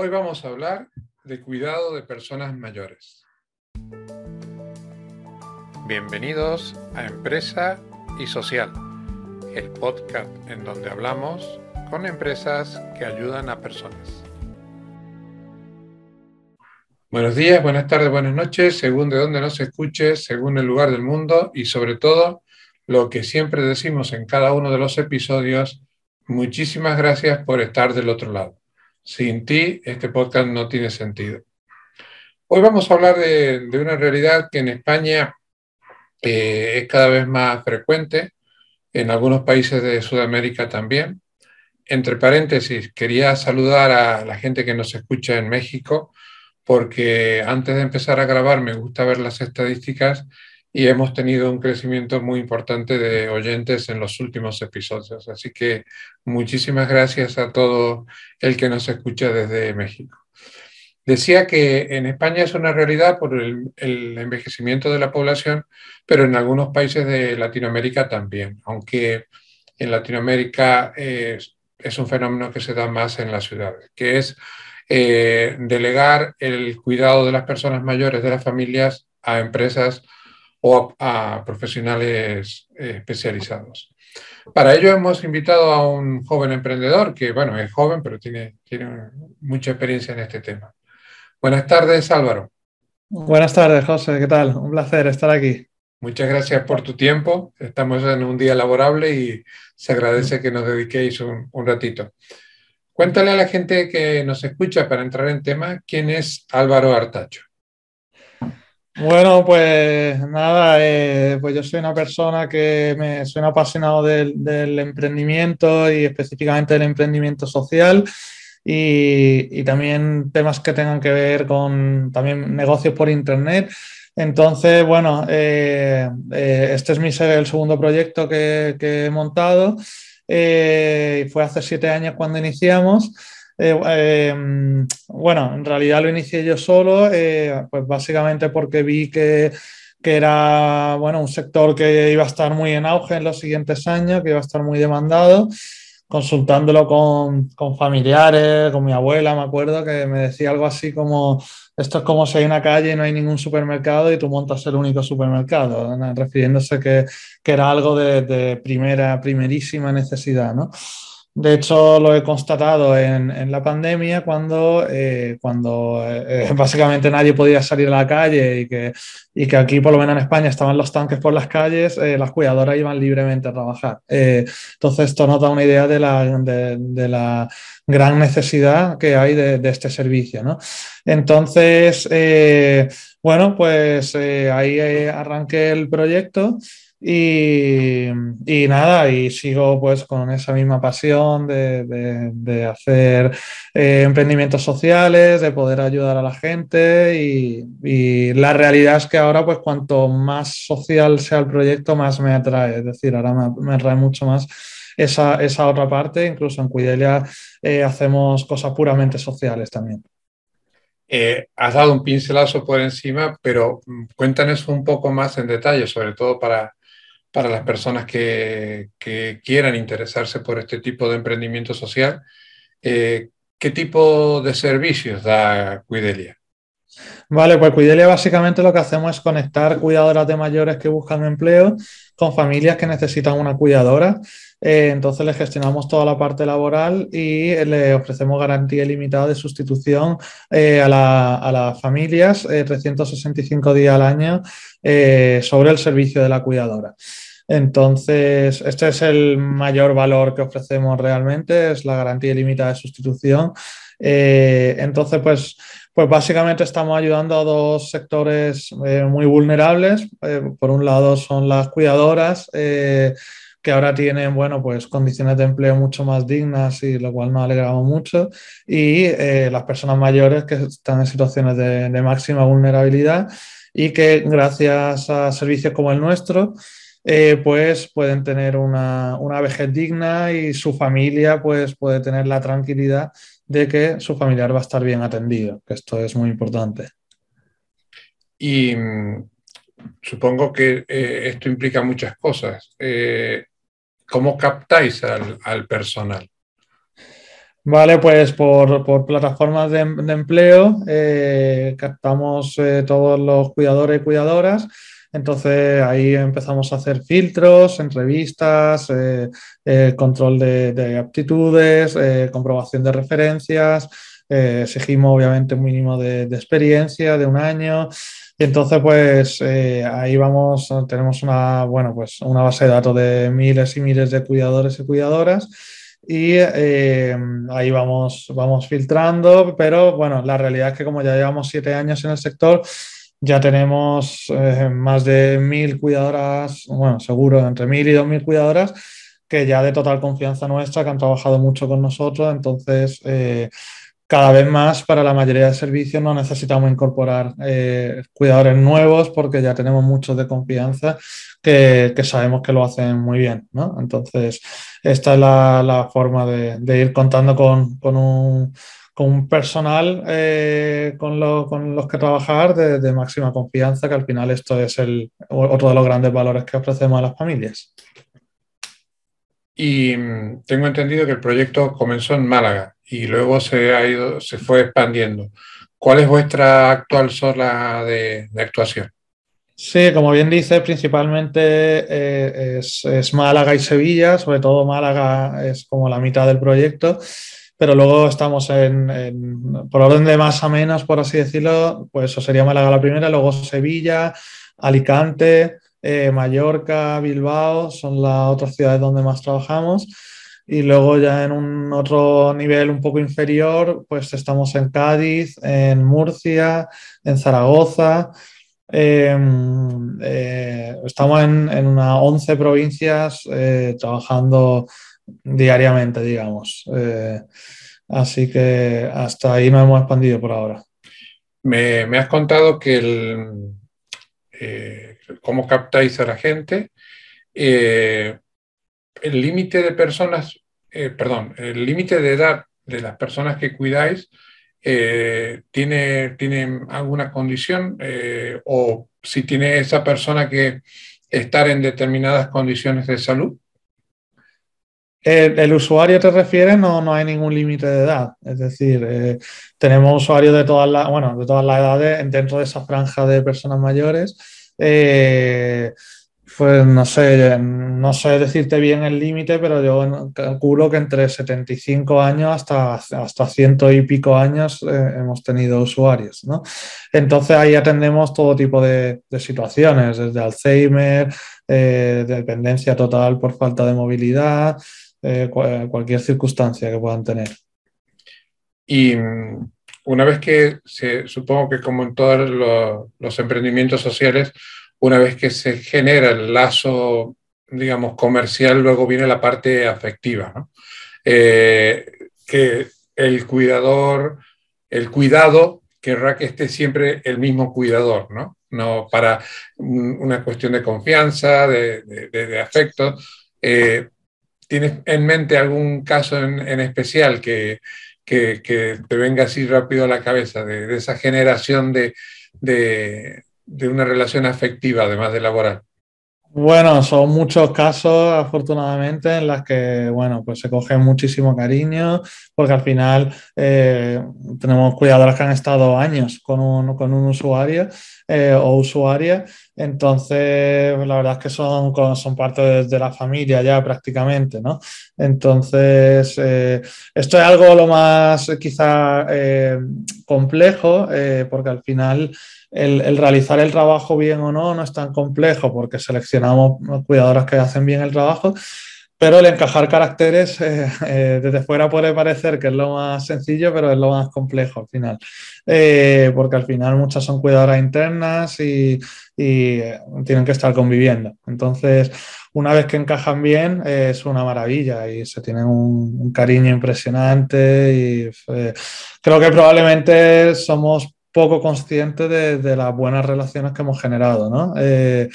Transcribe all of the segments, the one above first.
Hoy vamos a hablar de cuidado de personas mayores. Bienvenidos a Empresa y Social, el podcast en donde hablamos con empresas que ayudan a personas. Buenos días, buenas tardes, buenas noches, según de dónde nos escuches, según el lugar del mundo y sobre todo lo que siempre decimos en cada uno de los episodios, muchísimas gracias por estar del otro lado. Sin ti, este podcast no tiene sentido. Hoy vamos a hablar de, una realidad que en España eh, es cada vez más frecuente, en algunos países de Sudamérica también. Entre paréntesis, quería saludar a la gente que nos escucha en México, porque antes de empezar a grabar me gusta ver las estadísticas y hemos tenido un crecimiento muy importante de oyentes en los últimos episodios. Así que muchísimas gracias a todo el que nos escucha desde México. Decía que en España es una realidad por el, envejecimiento de la población, pero en algunos países de Latinoamérica también, aunque en Latinoamérica es, es un fenómeno que se da más en las ciudades, que es eh, delegar el cuidado de las personas mayores, de las familias, a empresas o a, profesionales eh, especializados. Para ello hemos invitado a un joven emprendedor que, bueno, es joven, pero tiene, tiene mucha experiencia en este tema. Buenas tardes, Álvaro. Buenas tardes, José. ¿Qué tal? Un placer estar aquí. Muchas gracias por tu tiempo. Estamos en un día laborable y se agradece que nos dediquéis un, un ratito. Cuéntale a la gente que nos escucha para entrar en tema quién es Álvaro Artacho. Bueno, pues nada, eh, pues yo soy una persona que me soy un apasionado del, emprendimiento y específicamente del emprendimiento social y, también temas que tengan que ver con también negocios por internet. Entonces, bueno, eh, eh, este es mi el segundo proyecto que, he montado eh, fue hace siete años cuando iniciamos. Eh, em, bueno, en realidad lo inicié yo solo, eh, pues básicamente porque vi que, que, era bueno, un sector que iba a estar muy en auge en los siguientes años, que iba a estar muy demandado. Consultándolo con, con familiares, con mi abuela, me acuerdo que me decía algo así como esto es como si hay una calle y no hay ningún supermercado y tú montas el único supermercado, refiriéndose que, que era algo de, de, primera, primerísima necesidad, ¿no? De hecho, lo he constatado en, en la pandemia cuando, eh, cuando eh, básicamente nadie podía salir a la calle y que, y que aquí, por lo menos en España, estaban los tanques por las calles, eh, las cuidadoras iban libremente a trabajar. entonces, esto nos da una idea de la, de, de la gran necesidad que hay de, de este servicio. ¿no? Entonces, bueno, pues ahí arranqué el proyecto. Y, nada, y sigo pues con esa misma pasión de, hacer eh, emprendimientos sociales, de poder ayudar a la gente. Y, la realidad es que ahora pues cuanto más social sea el proyecto, más me atrae, es decir, ahora me, atrae mucho más esa, esa, otra parte, incluso en Cuidelia eh, hacemos cosas puramente sociales también. Eh, has dado un pincelazo por encima, pero mm, cuéntanos un poco más en detalle, sobre todo para para las personas que, quieran interesarse por este tipo de emprendimiento social. Eh, ¿Qué tipo de servicios da Cuidelia? Vale, pues Cuidelia básicamente lo que hacemos es conectar cuidadoras de mayores que buscan empleo con familias que necesitan una cuidadora. Eh, entonces les gestionamos toda la parte laboral y le ofrecemos garantía ilimitada de sustitución eh, a, las familias, 365 días al año, sobre el servicio de la cuidadora. Entonces, este es el mayor valor que ofrecemos realmente, es la garantía ilimitada de sustitución. Eh, entonces, pues, pues básicamente estamos ayudando a dos sectores eh, muy vulnerables. Eh, por un lado son las cuidadoras, que ahora tienen, bueno, pues condiciones de empleo mucho más dignas y lo cual nos alegramos mucho. Y las personas mayores que están en situaciones de máxima vulnerabilidad y que gracias a servicios como el nuestro, eh, pues pueden tener una, una, vejez digna y su familia pues puede tener la tranquilidad de que su familiar va a estar bien atendido, que esto es muy importante. Y mm, supongo que eh, esto implica muchas cosas. Eh, ¿Cómo captáis al, al personal? Vale, pues por, plataformas de, empleo eh, captamos todos los cuidadores y cuidadoras. Entonces ahí empezamos a hacer filtros, entrevistas, eh, control de, aptitudes, comprobación de referencias. exigimos obviamente un mínimo de, experiencia de un año. Y entonces, pues ahí vamos, tenemos una, bueno, pues una base de datos de miles y miles de cuidadores y cuidadoras y eh, ahí vamos, vamos filtrando, pero bueno, la realidad es que como ya llevamos siete años en el sector, ya tenemos eh, más de mil cuidadoras, bueno, seguro entre mil y dos mil cuidadoras que ya de total confianza nuestra, que han trabajado mucho con nosotros, entonces eh, cada vez más para la mayoría de servicios no necesitamos incorporar cuidadores nuevos porque ya tenemos muchos de confianza que, sabemos que lo hacen muy bien. ¿no? Entonces, esta es la, forma de, ir contando con, un, personal eh, con, los que trabajar de, máxima confianza, que al final esto es el, otro de los grandes valores que ofrecemos a las familias. Y mm, tengo entendido que el proyecto comenzó en Málaga y luego se, ha ido, se fue expandiendo. ¿Cuál es vuestra actual zona de actuación? Sí, como bien dices, principalmente eh, es, Málaga y Sevilla, sobre todo Málaga es como la mitad del proyecto, pero luego estamos en, por orden de más a menos, por así decirlo, pues eso sería Málaga la primera, luego Sevilla, Alicante, eh, Mallorca, Bilbao, son las otras ciudades donde más trabajamos. Y luego ya en un otro nivel un poco inferior, pues estamos en Cádiz, en Murcia, en Zaragoza, Em, eh, estamos en, en, unas 11 provincias eh, trabajando diariamente, digamos. Eh, así que hasta ahí nos hemos expandido por ahora. Me, has contado que el, cómo captáis a la gente. el límite de personas, perdón, el límite de edad de las personas que cuidáis eh, ¿tiene, ¿tiene, alguna condición eh, o si tiene esa persona que estar en determinadas condiciones de salud? El, usuario te refiere, no, no hay ningún límite de edad. Es decir, eh, tenemos usuarios de todas las, bueno, de todas las edades dentro de esa franja de personas mayores. Pues no sé, no sé decirte bien el límite, pero yo calculo que entre 75 años hasta, hasta ciento y pico años eh, hemos tenido usuarios, ¿no? Entonces ahí atendemos todo tipo de, situaciones, desde Alzheimer, eh, dependencia total por falta de movilidad, eh, cualquier circunstancia que puedan tener. Y mm, una vez que se, supongo que como en todos los emprendimientos sociales, una vez que se genera el lazo, digamos, comercial, luego viene la parte afectiva, ¿no? Eh, que el cuidador, el cuidado querrá que esté siempre el mismo cuidador, ¿no? No para una cuestión de confianza, de, afecto. Eh, ¿Tienes en mente algún caso en, especial que, que, te venga así rápido a la cabeza de, esa generación de, de una relación afectiva, además de laboral? Bueno, son muchos casos, afortunadamente, en las que, bueno, pues se coge muchísimo cariño, porque al final eh, tenemos cuidadoras que han estado años con un, con un usuario eh, o usuaria, entonces la verdad es que son, son parte de, la familia ya prácticamente, ¿no? Entonces, eh, esto es algo lo más quizá complejo, porque al final el, realizar el trabajo bien o no no es tan complejo porque seleccionamos cuidadoras que hacen bien el trabajo, pero el encajar caracteres eh, eh, desde fuera puede parecer que es lo más sencillo, pero es lo más complejo al final, eh, porque al final muchas son cuidadoras internas y, tienen que estar conviviendo. Entonces, una vez que encajan bien, es una maravilla y se tienen un cariño impresionante y creo que probablemente somos poco consciente de, las buenas relaciones que hemos generado. ¿no? Eh,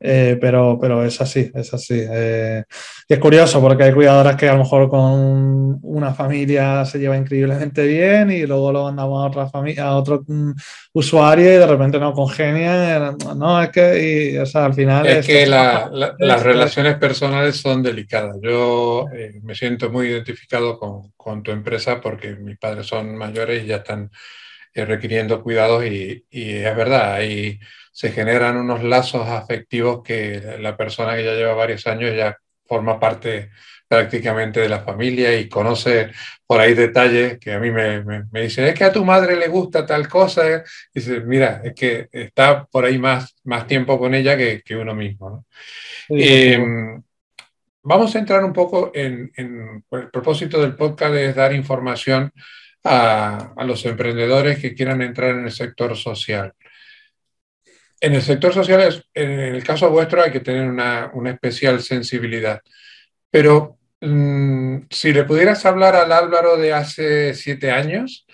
Eh, pero, pero es así, es así. Eh, y es curioso porque hay cuidadoras que a lo mejor con una familia se lleva increíblemente bien y luego lo mandamos a otra familia, a otro mm, usuario y de repente no congenian. No, es que, y, o sea, al final... Es, que las relaciones personales son delicadas. Yo eh, me siento muy identificado con, con, tu empresa porque mis padres son mayores y ya están requiriendo cuidados y, y es verdad, ahí se generan unos lazos afectivos que la persona que ya lleva varios años ya forma parte prácticamente de la familia y conoce por ahí detalles que a mí me, me, dicen, es que a tu madre le gusta tal cosa. Y dice, mira, es que está por ahí más, más tiempo con ella que, que uno mismo. Em, vamos a entrar un poco en, en, el propósito del podcast es dar información a, los emprendedores que quieran entrar en el sector social. En el sector social, en el caso vuestro, hay que tener una, especial sensibilidad. Pero mm, si le pudieras hablar al Álvaro de hace siete años,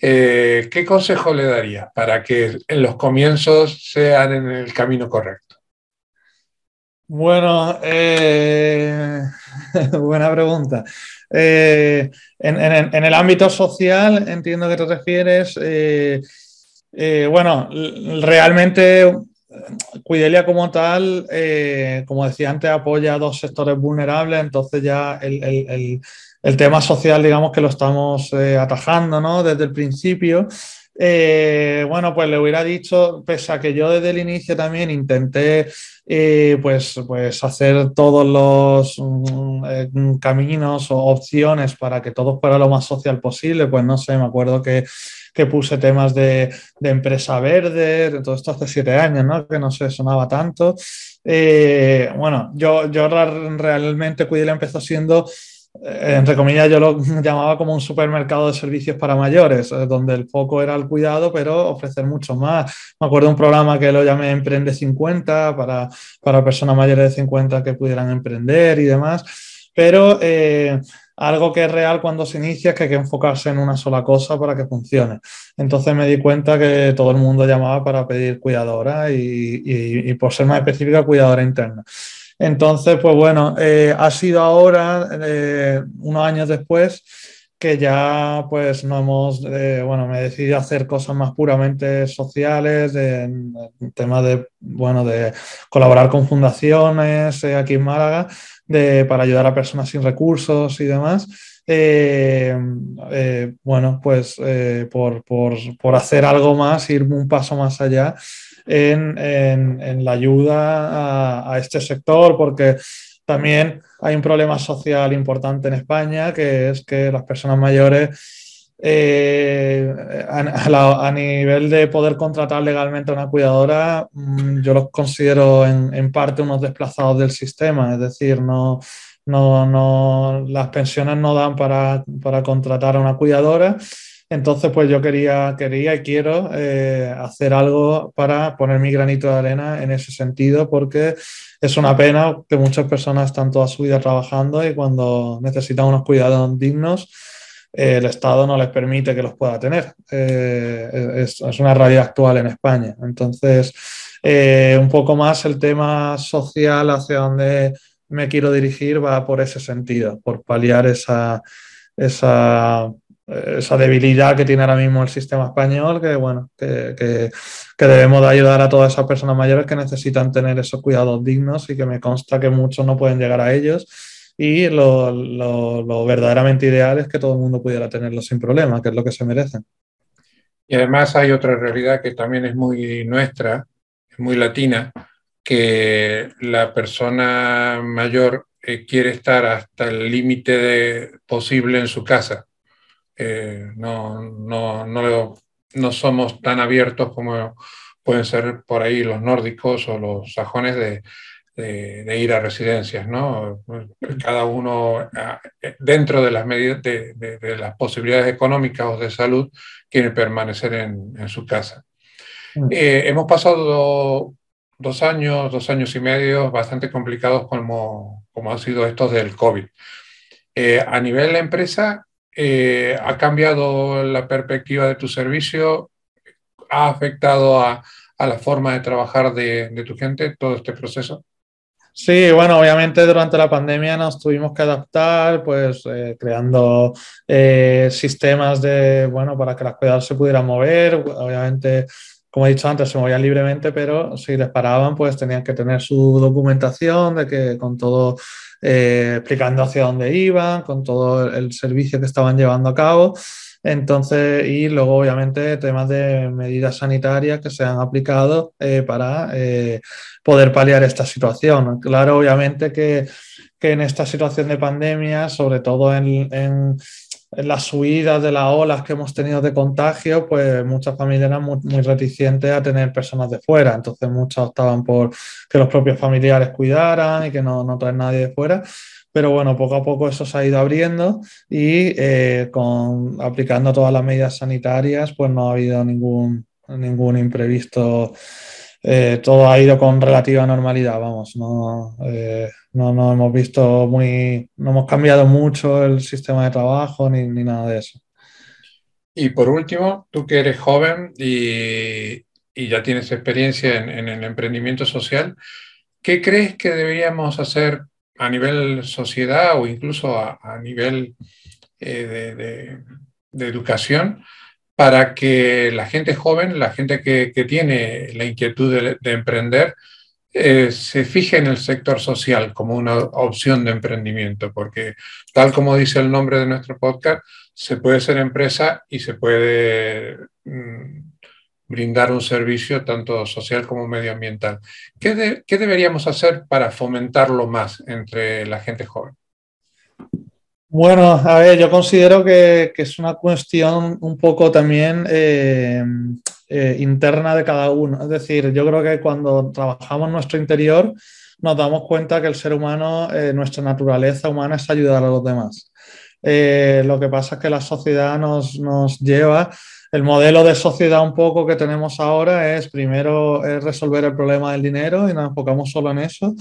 eh, ¿qué consejo le daría para que en los comienzos sean en el camino correcto? Bueno, eh, buena pregunta. Eh, en, el ámbito social, entiendo que te refieres eh, bueno, realmente Cuidelia como tal, eh, como decía antes, apoya a dos sectores vulnerables, entonces ya el, tema social, digamos que lo estamos eh, atajando ¿no? desde el principio. Bueno, pues le hubiera dicho, pese a que yo desde el inicio también intenté pues, pues hacer todos los mm, caminos o opciones para que todo fuera lo más social posible, pues no sé, me acuerdo que que puse temas de, empresa verde, todo esto hace siete años, ¿no? Que no se sonaba tanto. Eh, bueno, yo, yo realmente Cuidela empezó siendo eh, entre comillas, yo lo llamaba como un supermercado de servicios para mayores, eh, donde el foco era el cuidado, pero ofrecer mucho más. Me acuerdo de un programa que lo llamé Emprende 50 para, para personas mayores de 50 que pudieran emprender y demás. Pero algo que es real cuando se inicia es que hay que enfocarse en una sola cosa para que funcione. Entonces me di cuenta que todo el mundo llamaba para pedir cuidadora y, por ser más específica, cuidadora interna. Entonces, pues bueno, eh, ha sido ahora, eh, unos años después, que ya pues no hemos, eh, bueno, me he decidido hacer cosas más puramente sociales, en, tema de, bueno, de colaborar con fundaciones aquí en Málaga para ayudar a personas sin recursos y demás. Eh, eh, bueno, pues eh, por, hacer algo más, ir un paso más allá en, la ayuda a, este sector, porque también hay un problema social importante en España, que es que las personas mayores eh, a, nivel de poder contratar legalmente a una cuidadora, mm, yo los considero en, parte unos desplazados del sistema, es decir, no, no, no las pensiones no dan para, para, contratar a una cuidadora. Entonces, pues yo quería, quería y quiero eh, hacer algo para poner mi granito de arena en ese sentido, porque es una pena que muchas personas están toda su vida trabajando y cuando necesitan unos cuidados dignos, el Estado no les permite que los pueda tener. Eh, es, una realidad actual en España. Entonces, eh, un poco más el tema social hacia donde me quiero dirigir va por ese sentido, por paliar esa, esa, esa debilidad que tiene ahora mismo el sistema español, que bueno, que, que, debemos de ayudar a todas esas personas mayores que necesitan tener esos cuidados dignos y que me consta que muchos no pueden llegar a ellos y lo, verdaderamente ideal es que todo el mundo pudiera tenerlo sin problema, que es lo que se merecen. Y además hay otra realidad que también es muy nuestra, es muy latina, que la persona mayor eh, quiere estar hasta el límite posible en su casa. Eh, no, no, no, no somos tan abiertos como pueden ser por ahí los nórdicos o los sajones de de, ir a residencias, ¿no? Cada uno, ah, dentro de las, medidas, de, las posibilidades económicas o de salud, quiere permanecer en, su casa. Eh, hemos pasado dos años, dos años y medio bastante complicados como, como han sido estos del COVID. Eh, a nivel de la empresa, eh, ¿ha cambiado la perspectiva de tu servicio? ¿Ha afectado a, a la forma de trabajar de, de tu gente todo este proceso? Sí, bueno, obviamente durante la pandemia nos tuvimos que adaptar, pues eh, creando eh, sistemas de, bueno, para que las cuidadoras se pudieran mover. Obviamente, como he dicho antes, se movían libremente, pero si les paraban, pues tenían que tener su documentación de que con todo eh, explicando hacia dónde iban, con todo el servicio que estaban llevando a cabo. Entonces, y luego obviamente temas de medidas sanitarias que se han aplicado eh, para eh, poder paliar esta situación. Claro, obviamente que, en esta situación de pandemia, sobre todo en, las subidas de las olas que hemos tenido de contagio, pues muchas familias eran muy, muy, reticentes a tener personas de fuera. Entonces, muchas optaban por que los propios familiares cuidaran y que no, no nadie de fuera pero bueno, poco a poco eso se ha ido abriendo y eh, con, aplicando todas las medidas sanitarias, pues no ha habido ningún, ningún imprevisto. Eh, todo ha ido con relativa normalidad, vamos, no, eh, no, no, hemos visto muy, no hemos cambiado mucho el sistema de trabajo ni, nada de eso. Y por último, tú que eres joven y, ya tienes experiencia en, el emprendimiento social, ¿qué crees que deberíamos hacer a nivel sociedad o incluso a, nivel eh, de, educación para que la gente joven, la gente que, tiene la inquietud de, de emprender, eh, se fije en el sector social como una opción de emprendimiento, porque tal como dice el nombre de nuestro podcast, se puede ser empresa y se puede mm, brindar un servicio tanto social como medioambiental. ¿Qué, de, ¿Qué, deberíamos hacer para fomentarlo más entre la gente joven? Bueno, a ver, yo considero que, que es una cuestión un poco también eh, eh, interna de cada uno. Es decir, yo creo que cuando trabajamos nuestro interior nos damos cuenta que el ser humano, eh, nuestra naturaleza humana es ayudar a los demás. Eh, lo que pasa es que la sociedad nos, nos lleva el modelo de sociedad un poco que tenemos ahora es primero es resolver el problema del dinero y nos enfocamos solo en eso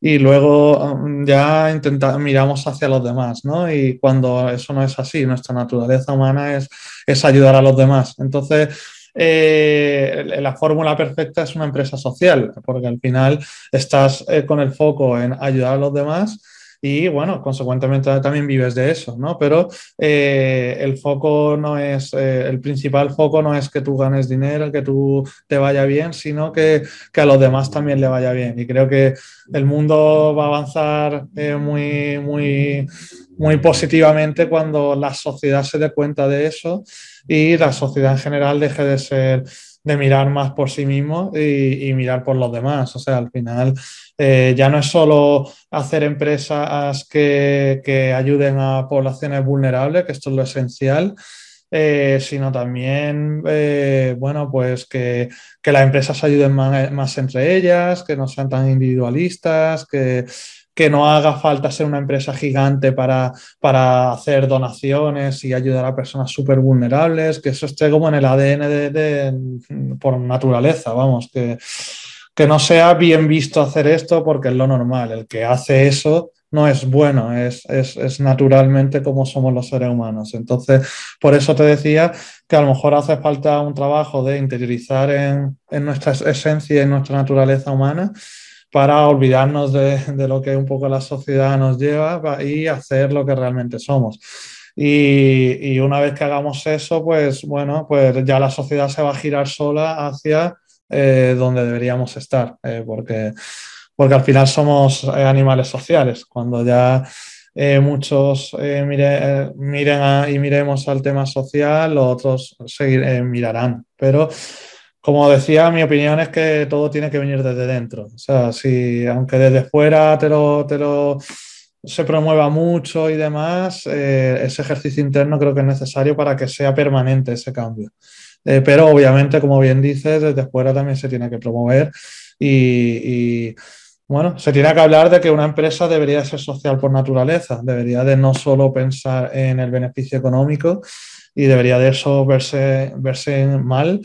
y luego um, ya intentamos, miramos hacia los demás, ¿no? Y cuando eso no es así, nuestra naturaleza humana es, es ayudar a los demás. Entonces, eh, la fórmula perfecta es una empresa social, porque al final estás eh, con el foco en ayudar a los demás y bueno, consecuentemente también vives de eso, ¿no? Pero eh, el foco no es, eh, el principal foco no es que tú ganes dinero, que tú te vaya bien, sino que, que, a los demás también le vaya bien. Y creo que el mundo va a avanzar eh, muy, muy, muy positivamente cuando la sociedad se dé cuenta de eso y la sociedad en general deje de ser de mirar más por sí mismo y, mirar por los demás. O sea, al final eh, ya no es solo hacer empresas que, que, ayuden a poblaciones vulnerables, que esto es lo esencial, eh, sino también, eh, bueno, pues que, que, las empresas ayuden más, más, entre ellas, que no sean tan individualistas, que, que no haga falta ser una empresa gigante para, para hacer donaciones y ayudar a personas súper vulnerables, que eso esté como en el ADN de, de, por naturaleza, vamos, que, que no sea bien visto hacer esto porque es lo normal. El que hace eso no es bueno, es, es, es, naturalmente como somos los seres humanos. Entonces, por eso te decía que a lo mejor hace falta un trabajo de interiorizar en, en nuestra esencia y en nuestra naturaleza humana para olvidarnos de, de, lo que un poco la sociedad nos lleva y hacer lo que realmente somos. Y, y, una vez que hagamos eso, pues bueno, pues ya la sociedad se va a girar sola hacia eh, donde deberíamos estar, eh, porque, porque al final somos eh, animales sociales. Cuando ya eh, muchos mire, miren a, y miremos al tema social, los otros seguir, mirarán. Pero como decía, mi opinión es que todo tiene que venir desde dentro. O sea, si aunque desde fuera te lo, te lo se promueva mucho y demás, eh, ese ejercicio interno creo que es necesario para que sea permanente ese cambio. Eh, pero obviamente, como bien dices, desde fuera también se tiene que promover y, y, bueno, se tiene que hablar de que una empresa debería ser social por naturaleza, debería de no solo pensar en el beneficio económico y debería de eso verse, verse mal,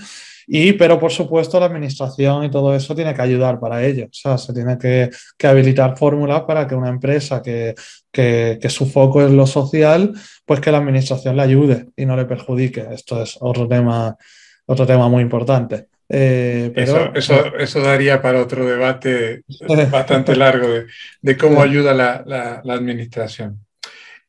y, pero por supuesto la administración y todo eso tiene que ayudar para ello. O sea, se tiene que, que habilitar fórmulas para que una empresa que, que, que, su foco es lo social, pues que la administración le ayude y no le perjudique. Esto es otro tema, otro tema muy importante. Eh, pero, eso, eso, daría para otro debate bastante largo de, cómo ayuda la, la, administración.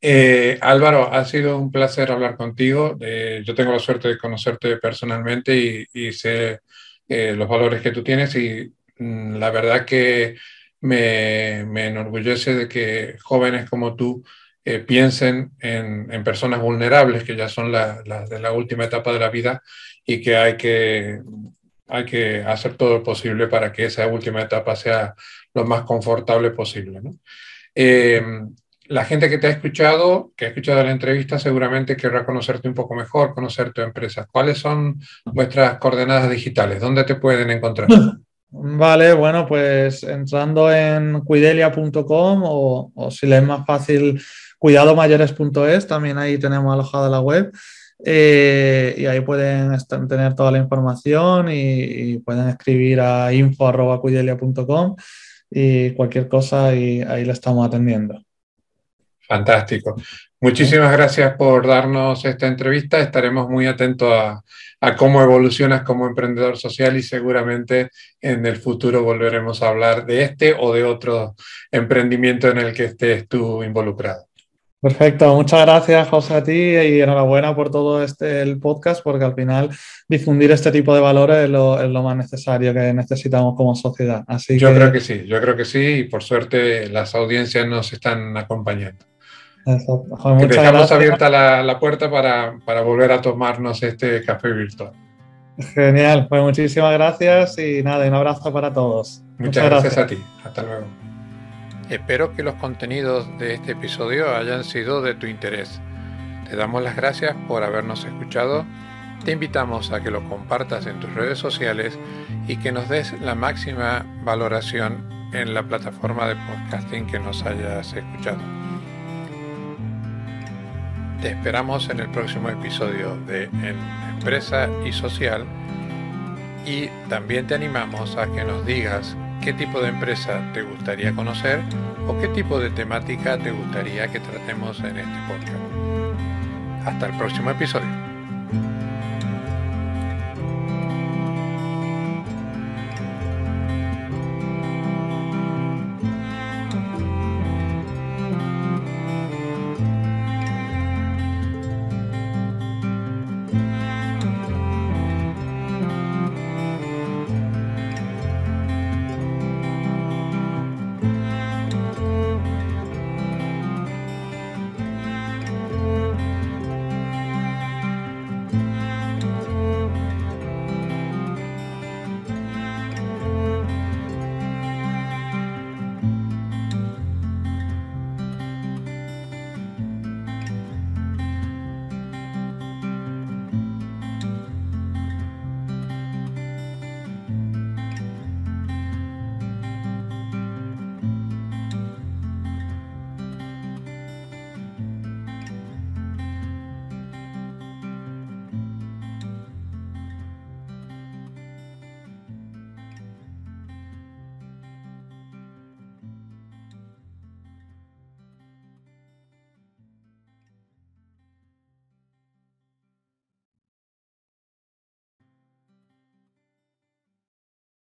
Eh, Álvaro, ha sido un placer hablar contigo. Eh, yo tengo la suerte de conocerte personalmente y, y sé los valores que tú tienes y mm, la verdad que me, me, enorgullece de que jóvenes como tú piensen en, en, personas vulnerables, que ya son las de la última etapa de la vida y que hay que hay que hacer todo lo posible para que esa última etapa sea lo más confortable posible. Eh, la gente que te ha escuchado, que ha escuchado la entrevista, seguramente querrá conocerte un poco mejor, conocer tu empresa. ¿Cuáles son vuestras coordenadas digitales? ¿Dónde te pueden encontrar? Vale, bueno, pues entrando en cuidelia.com o, si le es más fácil, cuidadomayores.es, también ahí tenemos alojada la web. Eh, y ahí pueden tener toda la información y, pueden escribir a info.cuidelia.com y cualquier cosa y ahí le estamos atendiendo. Fantástico. Muchísimas gracias por darnos esta entrevista. Estaremos muy atentos a, a, cómo evolucionas como emprendedor social y seguramente en el futuro volveremos a hablar de este o de otro emprendimiento en el que estés tú involucrado. Perfecto, muchas gracias José a ti y enhorabuena por todo este el podcast porque al final difundir este tipo de valores es lo, más necesario que necesitamos como sociedad. Así yo creo que sí, yo creo que sí y por suerte las audiencias nos están acompañando. Exacto. que dejamos abierta la, puerta para, para, volver a tomarnos este café virtual. Genial, pues muchísimas gracias y nada, un abrazo para todos. Muchas, gracias a ti, hasta luego. Espero que los contenidos de este episodio hayan sido de tu interés. Te damos las gracias por habernos escuchado. Te invitamos a que lo compartas en tus redes sociales y que nos des la máxima valoración en la plataforma de podcasting que nos hayas escuchado. Te esperamos en el próximo episodio de Empresa y Social y también te animamos a que nos digas qué tipo de empresa te gustaría conocer o qué tipo de temática te gustaría que tratemos en este podcast. Hasta el próximo episodio.